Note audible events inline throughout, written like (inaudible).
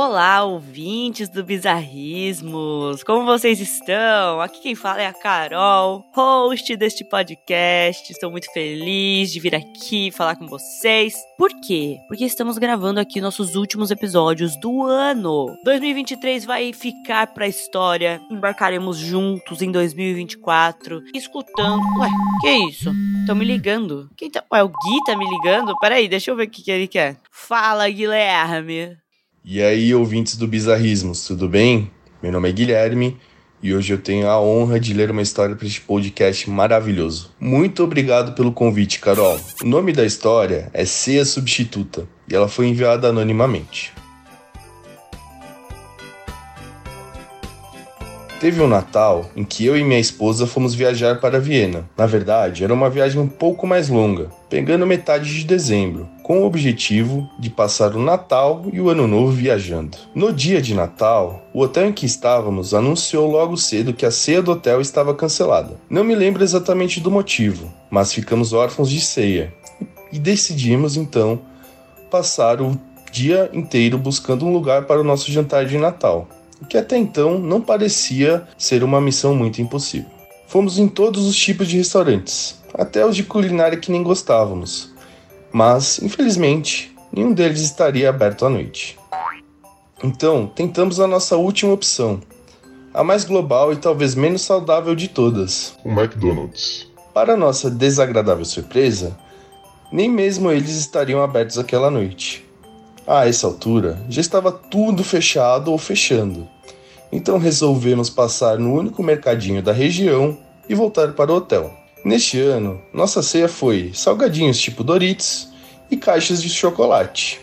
Olá, ouvintes do Bizarrismos! Como vocês estão? Aqui quem fala é a Carol, host deste podcast. Estou muito feliz de vir aqui falar com vocês. Por quê? Porque estamos gravando aqui nossos últimos episódios do ano. 2023 vai ficar pra história. Embarcaremos juntos em 2024, escutando. Ué, que isso? Estão me ligando. Quem tá. Ué, o Gui tá me ligando? Peraí, deixa eu ver o que, que ele quer. Fala, Guilherme! E aí, ouvintes do Bizarrismos, tudo bem? Meu nome é Guilherme e hoje eu tenho a honra de ler uma história para este podcast maravilhoso. Muito obrigado pelo convite, Carol. O nome da história é Ceia Substituta e ela foi enviada anonimamente. Teve um Natal em que eu e minha esposa fomos viajar para Viena. Na verdade, era uma viagem um pouco mais longa, pegando metade de dezembro, com o objetivo de passar o Natal e o Ano Novo viajando. No dia de Natal, o hotel em que estávamos anunciou logo cedo que a ceia do hotel estava cancelada. Não me lembro exatamente do motivo, mas ficamos órfãos de ceia e decidimos então passar o dia inteiro buscando um lugar para o nosso jantar de Natal o que até então não parecia ser uma missão muito impossível. Fomos em todos os tipos de restaurantes, até os de culinária que nem gostávamos, mas, infelizmente, nenhum deles estaria aberto à noite. Então, tentamos a nossa última opção, a mais global e talvez menos saudável de todas: o McDonald's. Para nossa desagradável surpresa, nem mesmo eles estariam abertos aquela noite. A essa altura, já estava tudo fechado ou fechando. Então resolvemos passar no único mercadinho da região e voltar para o hotel. Neste ano, nossa ceia foi salgadinhos tipo Doritos e caixas de chocolate.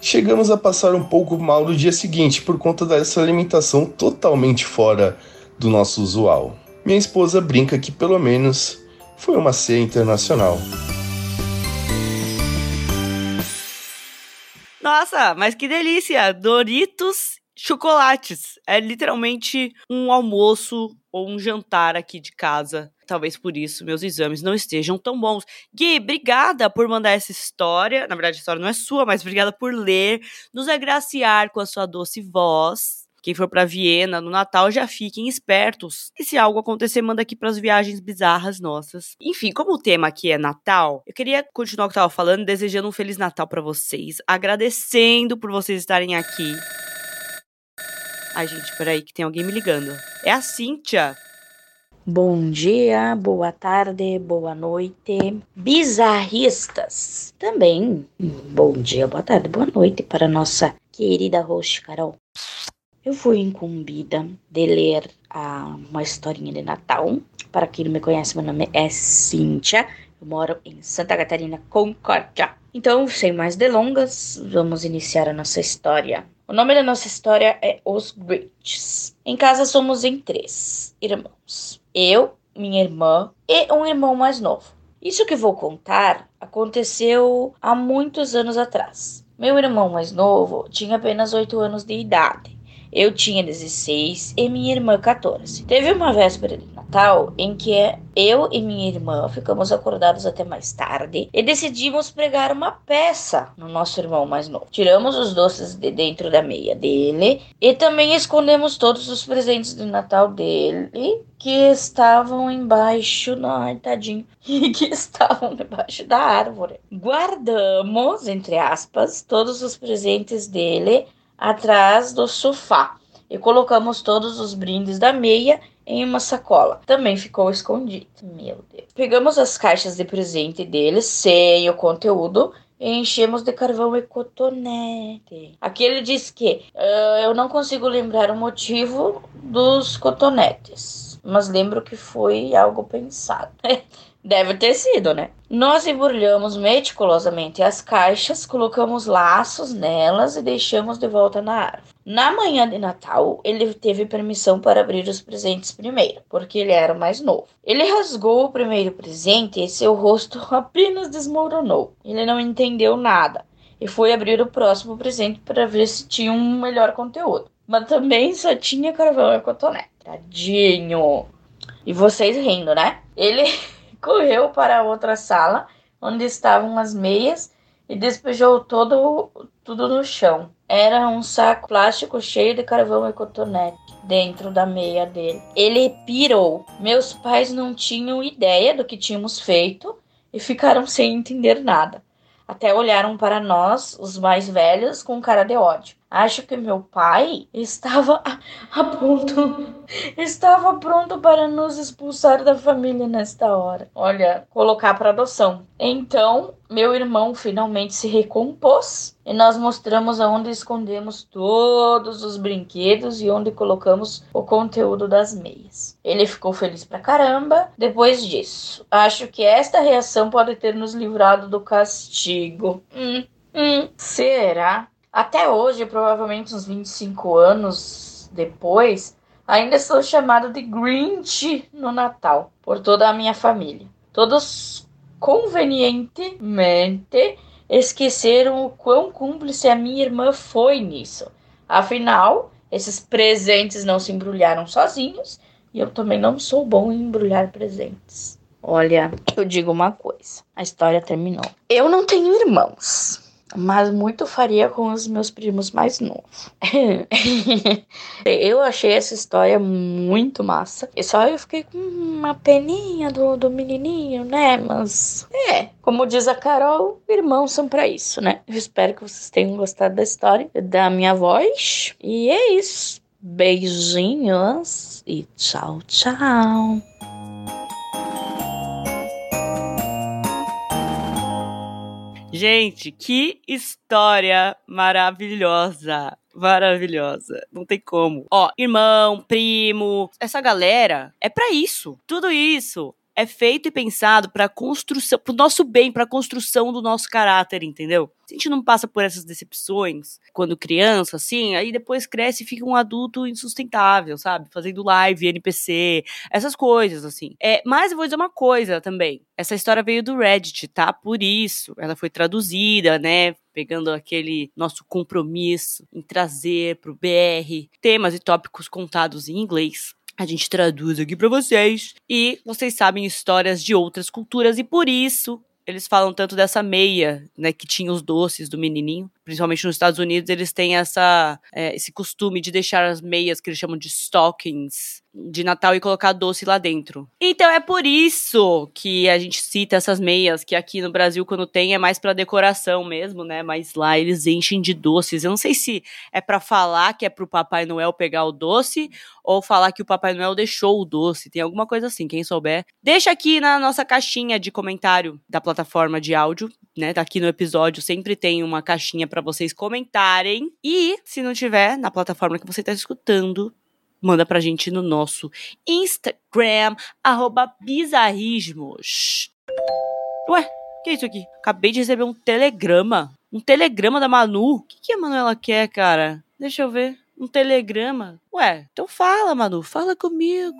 Chegamos a passar um pouco mal no dia seguinte por conta dessa alimentação totalmente fora do nosso usual. Minha esposa brinca que pelo menos foi uma ceia internacional. Nossa, mas que delícia! Doritos chocolates. É literalmente um almoço ou um jantar aqui de casa. Talvez por isso meus exames não estejam tão bons. Gui, obrigada por mandar essa história. Na verdade, a história não é sua, mas obrigada por ler, nos agraciar com a sua doce voz. Quem for para Viena no Natal já fiquem espertos. E se algo acontecer, manda aqui para as viagens bizarras nossas. Enfim, como o tema aqui é Natal, eu queria continuar o que eu tava falando, desejando um feliz Natal para vocês, agradecendo por vocês estarem aqui. Ai, gente, peraí, que tem alguém me ligando. É a Cíntia. Bom dia, boa tarde, boa noite, bizarristas. Também, bom dia, boa tarde, boa noite para nossa querida host Carol. Eu fui incumbida de ler a, uma historinha de Natal. Para quem não me conhece, meu nome é Cíntia. Eu moro em Santa Catarina, Concórdia. Então, sem mais delongas, vamos iniciar a nossa história. O nome da nossa história é Os Grinches. Em casa somos em três irmãos. Eu, minha irmã e um irmão mais novo. Isso que vou contar aconteceu há muitos anos atrás. Meu irmão mais novo tinha apenas 8 anos de idade eu tinha 16 e minha irmã 14. Teve uma véspera de Natal em que eu e minha irmã ficamos acordados até mais tarde e decidimos pregar uma peça no nosso irmão mais novo. Tiramos os doces de dentro da meia dele e também escondemos todos os presentes de Natal dele que estavam embaixo, ai, tadinho, (laughs) que estavam debaixo da árvore. Guardamos, entre aspas, todos os presentes dele atrás do sofá e colocamos todos os brindes da meia em uma sacola. Também ficou escondido. Meu Deus. Pegamos as caixas de presente deles sem o conteúdo e enchemos de carvão e cotonete. Aqui ele diz que uh, eu não consigo lembrar o motivo dos cotonetes, mas lembro que foi algo pensado. (laughs) Deve ter sido, né? Nós embrulhamos meticulosamente as caixas, colocamos laços nelas e deixamos de volta na árvore. Na manhã de Natal, ele teve permissão para abrir os presentes primeiro, porque ele era o mais novo. Ele rasgou o primeiro presente e seu rosto apenas desmoronou. Ele não entendeu nada e foi abrir o próximo presente para ver se tinha um melhor conteúdo. Mas também só tinha carvão e cotonete. Tadinho! E vocês rindo, né? Ele (laughs) correu para outra sala, onde estavam as meias, e despejou todo, tudo no chão. Era um saco plástico cheio de carvão e cotonete dentro da meia dele. Ele pirou. Meus pais não tinham ideia do que tínhamos feito e ficaram sem entender nada. Até olharam para nós, os mais velhos, com cara de ódio. Acho que meu pai estava a, ponto, estava pronto para nos expulsar da família nesta hora. Olha, colocar para adoção. Então, meu irmão finalmente se recompôs e nós mostramos aonde escondemos todos os brinquedos e onde colocamos o conteúdo das meias. Ele ficou feliz pra caramba depois disso. Acho que esta reação pode ter nos livrado do castigo. Hum, hum, será? Até hoje, provavelmente uns 25 anos depois, ainda sou chamado de Grinch no Natal por toda a minha família. Todos convenientemente esqueceram o quão cúmplice a minha irmã foi nisso. Afinal, esses presentes não se embrulharam sozinhos e eu também não sou bom em embrulhar presentes. Olha, eu digo uma coisa: a história terminou. Eu não tenho irmãos mas muito faria com os meus primos mais novos. (laughs) eu achei essa história muito massa. E só eu fiquei com uma peninha do, do menininho, né? Mas é, como diz a Carol, irmãos são para isso, né? Eu espero que vocês tenham gostado da história, da minha voz. E é isso. Beijinhos e tchau, tchau. Gente, que história maravilhosa. Maravilhosa. Não tem como. Ó, irmão, primo, essa galera é para isso. Tudo isso é feito e pensado para construção, pro nosso bem, para construção do nosso caráter, entendeu? Se a gente não passa por essas decepções quando criança, assim, aí depois cresce e fica um adulto insustentável, sabe? Fazendo live, NPC, essas coisas, assim. É, mas eu vou dizer uma coisa também. Essa história veio do Reddit, tá? Por isso, ela foi traduzida, né? pegando aquele nosso compromisso em trazer para o BR temas e tópicos contados em inglês a gente traduz aqui para vocês. E vocês sabem histórias de outras culturas e por isso eles falam tanto dessa meia, né, que tinha os doces do menininho. Principalmente nos Estados Unidos, eles têm essa, é, esse costume de deixar as meias que eles chamam de stockings de Natal e colocar doce lá dentro. Então é por isso que a gente cita essas meias, que aqui no Brasil, quando tem, é mais para decoração mesmo, né? Mas lá eles enchem de doces. Eu não sei se é para falar que é pro Papai Noel pegar o doce ou falar que o Papai Noel deixou o doce. Tem alguma coisa assim, quem souber. Deixa aqui na nossa caixinha de comentário da plataforma de áudio, né? Tá aqui no episódio, sempre tem uma caixinha para vocês comentarem. E se não tiver na plataforma que você tá escutando, manda pra gente no nosso Instagram, arroba bizarrismos. Ué, que é isso aqui? Acabei de receber um telegrama. Um telegrama da Manu. O que, que a Manuela quer, cara? Deixa eu ver. Um telegrama. Ué, então fala, Manu. Fala comigo.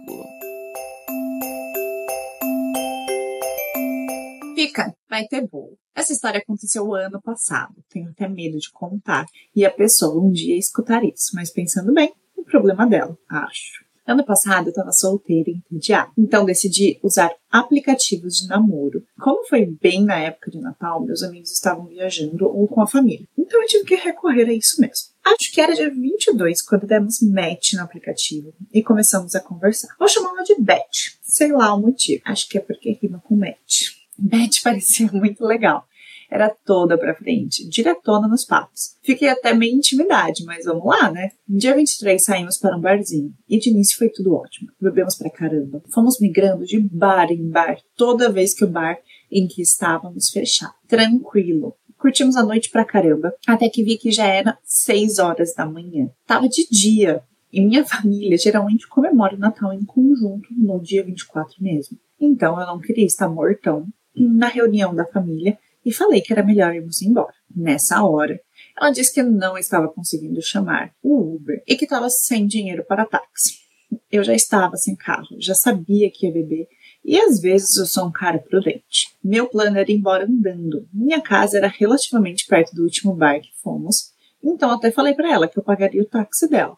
Fica, vai ter bolo. Essa história aconteceu ano passado. Tenho até medo de contar. E a pessoa um dia escutar isso. Mas pensando bem, o problema dela, acho. Ano passado eu estava solteira e entediada, então decidi usar aplicativos de namoro. Como foi bem na época de Natal, meus amigos estavam viajando ou com a família, então eu tive que recorrer a isso mesmo. Acho que era dia 22 quando demos match no aplicativo e começamos a conversar. Vou chamá-la de Beth, sei lá o motivo, acho que é porque rima com match. Beth (laughs) parecia muito legal era toda pra frente, diretona nos papos. Fiquei até meio intimidade, mas vamos lá, né? No dia 23 saímos para um barzinho e de início foi tudo ótimo. Bebemos pra caramba. Fomos migrando de bar em bar toda vez que o bar em que estávamos fechava. Tranquilo. Curtimos a noite pra caramba, até que vi que já era 6 horas da manhã. Tava de dia, e minha família geralmente comemora o Natal em conjunto no dia 24 mesmo. Então eu não queria estar mortão na reunião da família e falei que era melhor irmos embora. Nessa hora, ela disse que não estava conseguindo chamar o Uber e que estava sem dinheiro para táxi. (laughs) Eu já estava sem carro, já sabia que ia beber e às vezes eu sou um cara prudente. Meu plano era ir embora andando. Minha casa era relativamente perto do último bar que fomos, então até falei para ela que eu pagaria o táxi dela.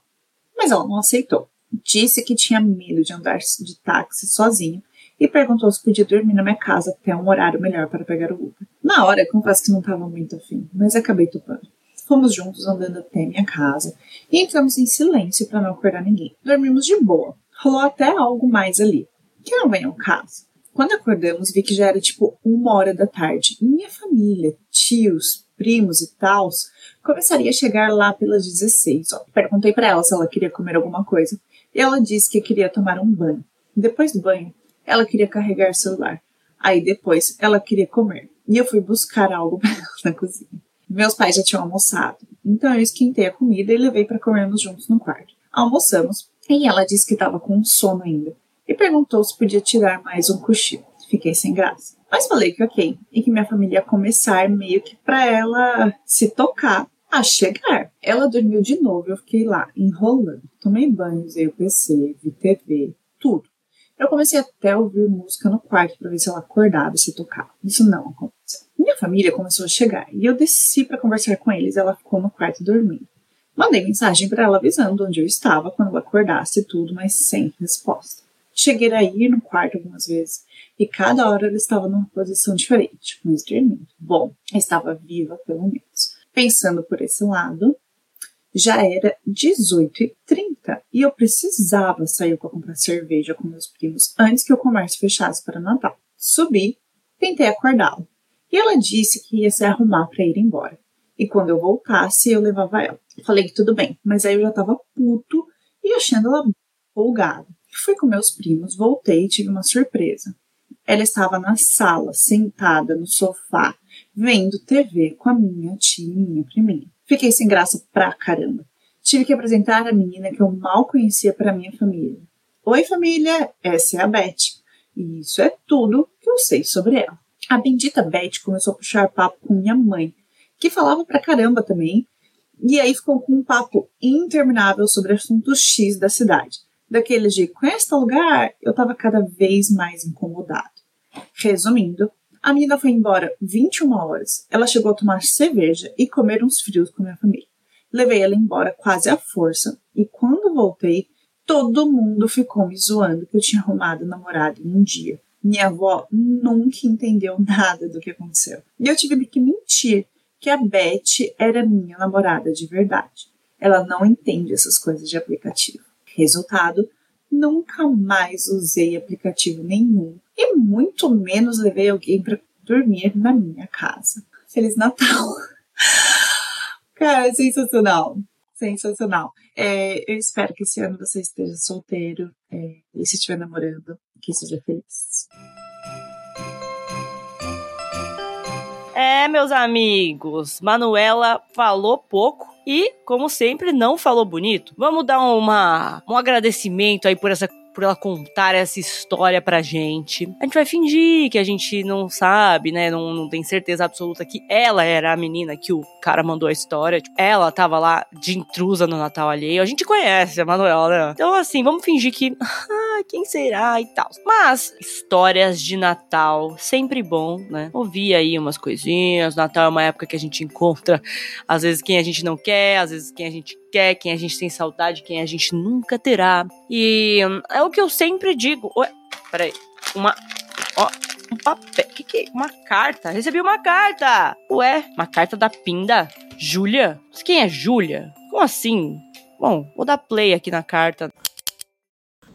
Mas ela não aceitou. Disse que tinha medo de andar de táxi sozinho e perguntou se podia dormir na minha casa até um horário melhor para pegar o Uber. Na hora, confesso que não estava muito afim, mas acabei topando. Fomos juntos andando até minha casa e entramos em silêncio para não acordar ninguém. Dormimos de boa. Rolou até algo mais ali, que não vem ao caso. Quando acordamos, vi que já era tipo uma hora da tarde e minha família, tios, primos e tals, começaria a chegar lá pelas 16. Ó. Perguntei para ela se ela queria comer alguma coisa e ela disse que queria tomar um banho. Depois do banho, ela queria carregar celular. Aí depois ela queria comer. E eu fui buscar algo (laughs) para ela na cozinha. Meus pais já tinham almoçado, então eu esquentei a comida e levei para comermos juntos no quarto. Almoçamos e ela disse que estava com sono ainda e perguntou se podia tirar mais um cochilo. Fiquei sem graça. Mas falei que ok, e que minha família ia começar meio que para ela se tocar a chegar. Ela dormiu de novo, eu fiquei lá, enrolando. Tomei banho, usei o PC, vi TV, tudo. Eu comecei até a ouvir música no quarto para ver se ela acordava se tocava. Isso não aconteceu. Minha família começou a chegar e eu desci para conversar com eles. Ela ficou no quarto dormindo. Mandei mensagem para ela avisando onde eu estava quando eu acordasse e tudo, mas sem resposta. Cheguei a ir no quarto algumas vezes e cada hora ela estava numa posição diferente, mas dormindo. Bom, estava viva pelo menos. Pensando por esse lado, já era 18h30 e eu precisava sair para comprar cerveja com meus primos antes que o comércio fechasse para Natal. Subi, tentei acordá-la e ela disse que ia se arrumar para ir embora. E quando eu voltasse, eu levava ela. Falei que tudo bem, mas aí eu já estava puto e achando ela folgada. Fui com meus primos, voltei e tive uma surpresa. Ela estava na sala, sentada no sofá, vendo TV com a minha tia e minha priminha. Fiquei sem graça pra caramba. Tive que apresentar a menina que eu mal conhecia para minha família. Oi, família, essa é a Beth. E isso é tudo que eu sei sobre ela. A bendita Beth começou a puxar papo com minha mãe, que falava pra caramba também, e aí ficou com um papo interminável sobre assuntos X da cidade. Daquele de conhece tal lugar? Eu tava cada vez mais incomodado. Resumindo, a menina foi embora 21 horas. Ela chegou a tomar cerveja e comer uns frios com minha família. Levei ela embora quase à força e quando voltei, todo mundo ficou me zoando que eu tinha arrumado namorado em um dia. Minha avó nunca entendeu (laughs) nada do que aconteceu. E eu tive que mentir que a Beth era minha namorada de verdade. Ela não entende essas coisas de aplicativo. Resultado, nunca mais usei aplicativo nenhum e muito menos levei alguém para dormir na minha casa. Feliz Natal! (laughs) Cara, sensacional! Sensacional. É, eu espero que esse ano você esteja solteiro é, e se estiver namorando, que seja feliz. É, meus amigos, Manuela falou pouco e, como sempre, não falou bonito. Vamos dar uma, um agradecimento aí por essa por ela contar essa história pra gente. A gente vai fingir que a gente não sabe, né? Não, não tem certeza absoluta que ela era a menina que o cara mandou a história. Tipo, ela tava lá de intrusa no Natal alheio. A gente conhece a Manuela, né? Então, assim, vamos fingir que. (laughs) Quem será e tal. Mas, histórias de Natal, sempre bom, né? Ouvir aí umas coisinhas. Natal é uma época que a gente encontra, às vezes, quem a gente não quer, às vezes, quem a gente quer, quem a gente tem saudade, quem a gente nunca terá. E hum, é o que eu sempre digo. Ué, peraí. Uma. Ó, um papel. Que que é? Uma carta. Recebi uma carta. Ué, uma carta da Pinda. Júlia? Quem é Júlia? Como assim? Bom, vou dar play aqui na carta.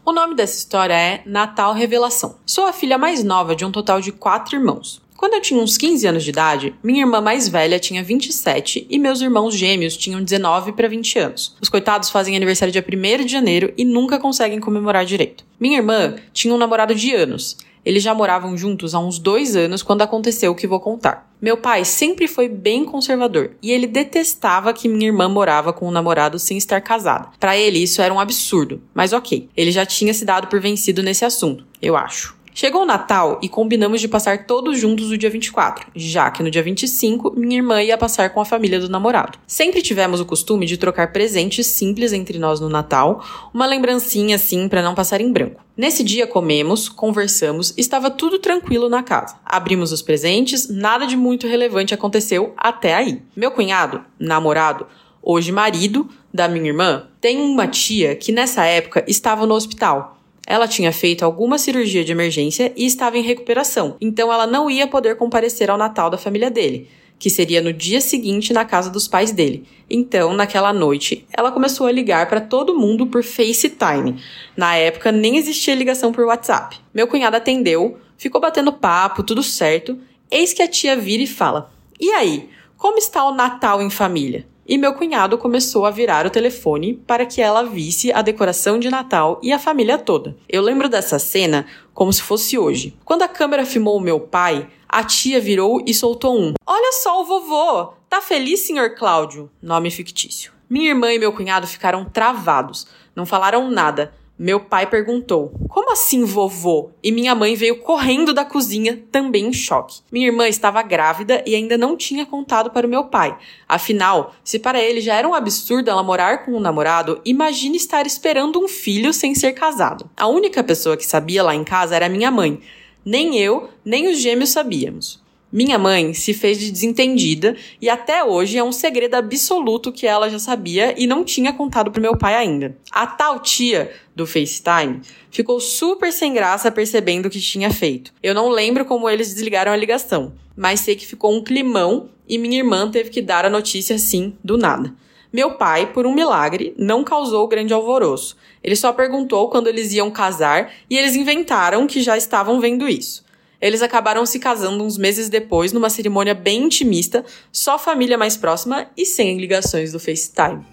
O nome dessa história é Natal Revelação. Sou a filha mais nova de um total de quatro irmãos. Quando eu tinha uns 15 anos de idade, minha irmã mais velha tinha 27 e meus irmãos gêmeos tinham 19 para 20 anos. Os coitados fazem aniversário dia 1 de janeiro e nunca conseguem comemorar direito. Minha irmã tinha um namorado de anos. Eles já moravam juntos há uns dois anos quando aconteceu o que vou contar. Meu pai sempre foi bem conservador e ele detestava que minha irmã morava com um namorado sem estar casada. Para ele isso era um absurdo, mas ok, ele já tinha se dado por vencido nesse assunto, eu acho. Chegou o Natal e combinamos de passar todos juntos no dia 24, já que no dia 25 minha irmã ia passar com a família do namorado. Sempre tivemos o costume de trocar presentes simples entre nós no Natal, uma lembrancinha assim para não passar em branco. Nesse dia comemos, conversamos, estava tudo tranquilo na casa. Abrimos os presentes, nada de muito relevante aconteceu até aí. Meu cunhado, namorado, hoje marido da minha irmã, tem uma tia que nessa época estava no hospital Ela tinha feito alguma cirurgia de emergência e estava em recuperação, então ela não ia poder comparecer ao Natal da família dele, que seria no dia seguinte na casa dos pais dele. Então, naquela noite, ela começou a ligar para todo mundo por FaceTime. Na época, nem existia ligação por WhatsApp. Meu cunhado atendeu, ficou batendo papo, tudo certo. Eis que a tia vira e fala: E aí, como está o Natal em família? E meu cunhado começou a virar o telefone para que ela visse a decoração de Natal e a família toda. Eu lembro dessa cena como se fosse hoje. Quando a câmera filmou o meu pai, a tia virou e soltou um: Olha só o vovô! Tá feliz, senhor Cláudio? Nome fictício. Minha irmã e meu cunhado ficaram travados, não falaram nada meu pai perguntou: Como assim, vovô? E minha mãe veio correndo da cozinha, também em choque. Minha irmã estava grávida e ainda não tinha contado para o meu pai. Afinal, se para ele já era um absurdo ela morar com um namorado, imagine estar esperando um filho sem ser casado. A única pessoa que sabia lá em casa era minha mãe. Nem eu, nem os gêmeos sabíamos. Minha mãe se fez de desentendida e até hoje é um segredo absoluto que ela já sabia e não tinha contado pro meu pai ainda. A tal tia do FaceTime ficou super sem graça percebendo o que tinha feito. Eu não lembro como eles desligaram a ligação, mas sei que ficou um climão e minha irmã teve que dar a notícia assim, do nada. Meu pai, por um milagre, não causou grande alvoroço. Ele só perguntou quando eles iam casar e eles inventaram que já estavam vendo isso. Eles acabaram se casando uns meses depois, numa cerimônia bem intimista, só família mais próxima e sem ligações do FaceTime.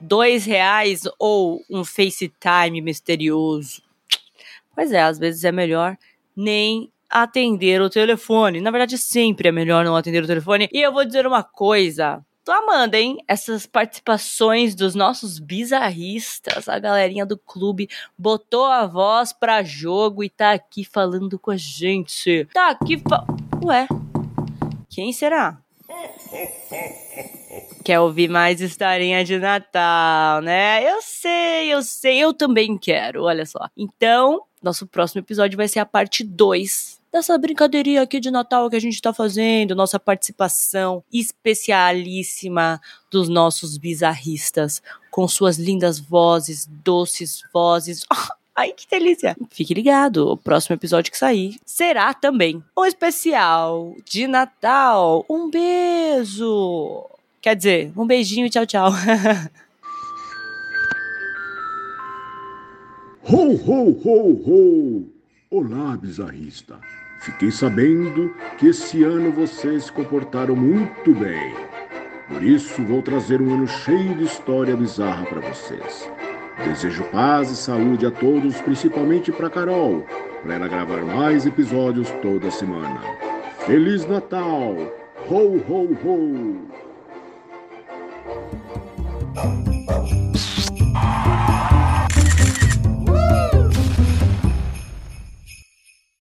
Dois reais ou um FaceTime misterioso? Pois é, às vezes é melhor nem atender o telefone. Na verdade, sempre é melhor não atender o telefone. E eu vou dizer uma coisa: Tô amando, hein? Essas participações dos nossos bizarristas. A galerinha do clube botou a voz pra jogo e tá aqui falando com a gente. Tá aqui fa... Ué, quem será? Quer ouvir mais historinha de Natal, né? Eu sei, eu sei, eu também quero, olha só. Então, nosso próximo episódio vai ser a parte 2 dessa brincadeirinha aqui de Natal que a gente está fazendo, nossa participação especialíssima dos nossos bizarristas, com suas lindas vozes, doces vozes. (laughs) Ai, que delícia! Fique ligado, o próximo episódio que sair será também um especial de Natal. Um beijo! Quer dizer, um beijinho, tchau, tchau. (laughs) ho, ho, ho, ho! Olá, bizarrista! Fiquei sabendo que esse ano vocês se comportaram muito bem. Por isso, vou trazer um ano cheio de história bizarra para vocês. Desejo paz e saúde a todos, principalmente para Carol, para ela gravar mais episódios toda semana. Feliz Natal! Ho, ho, ho!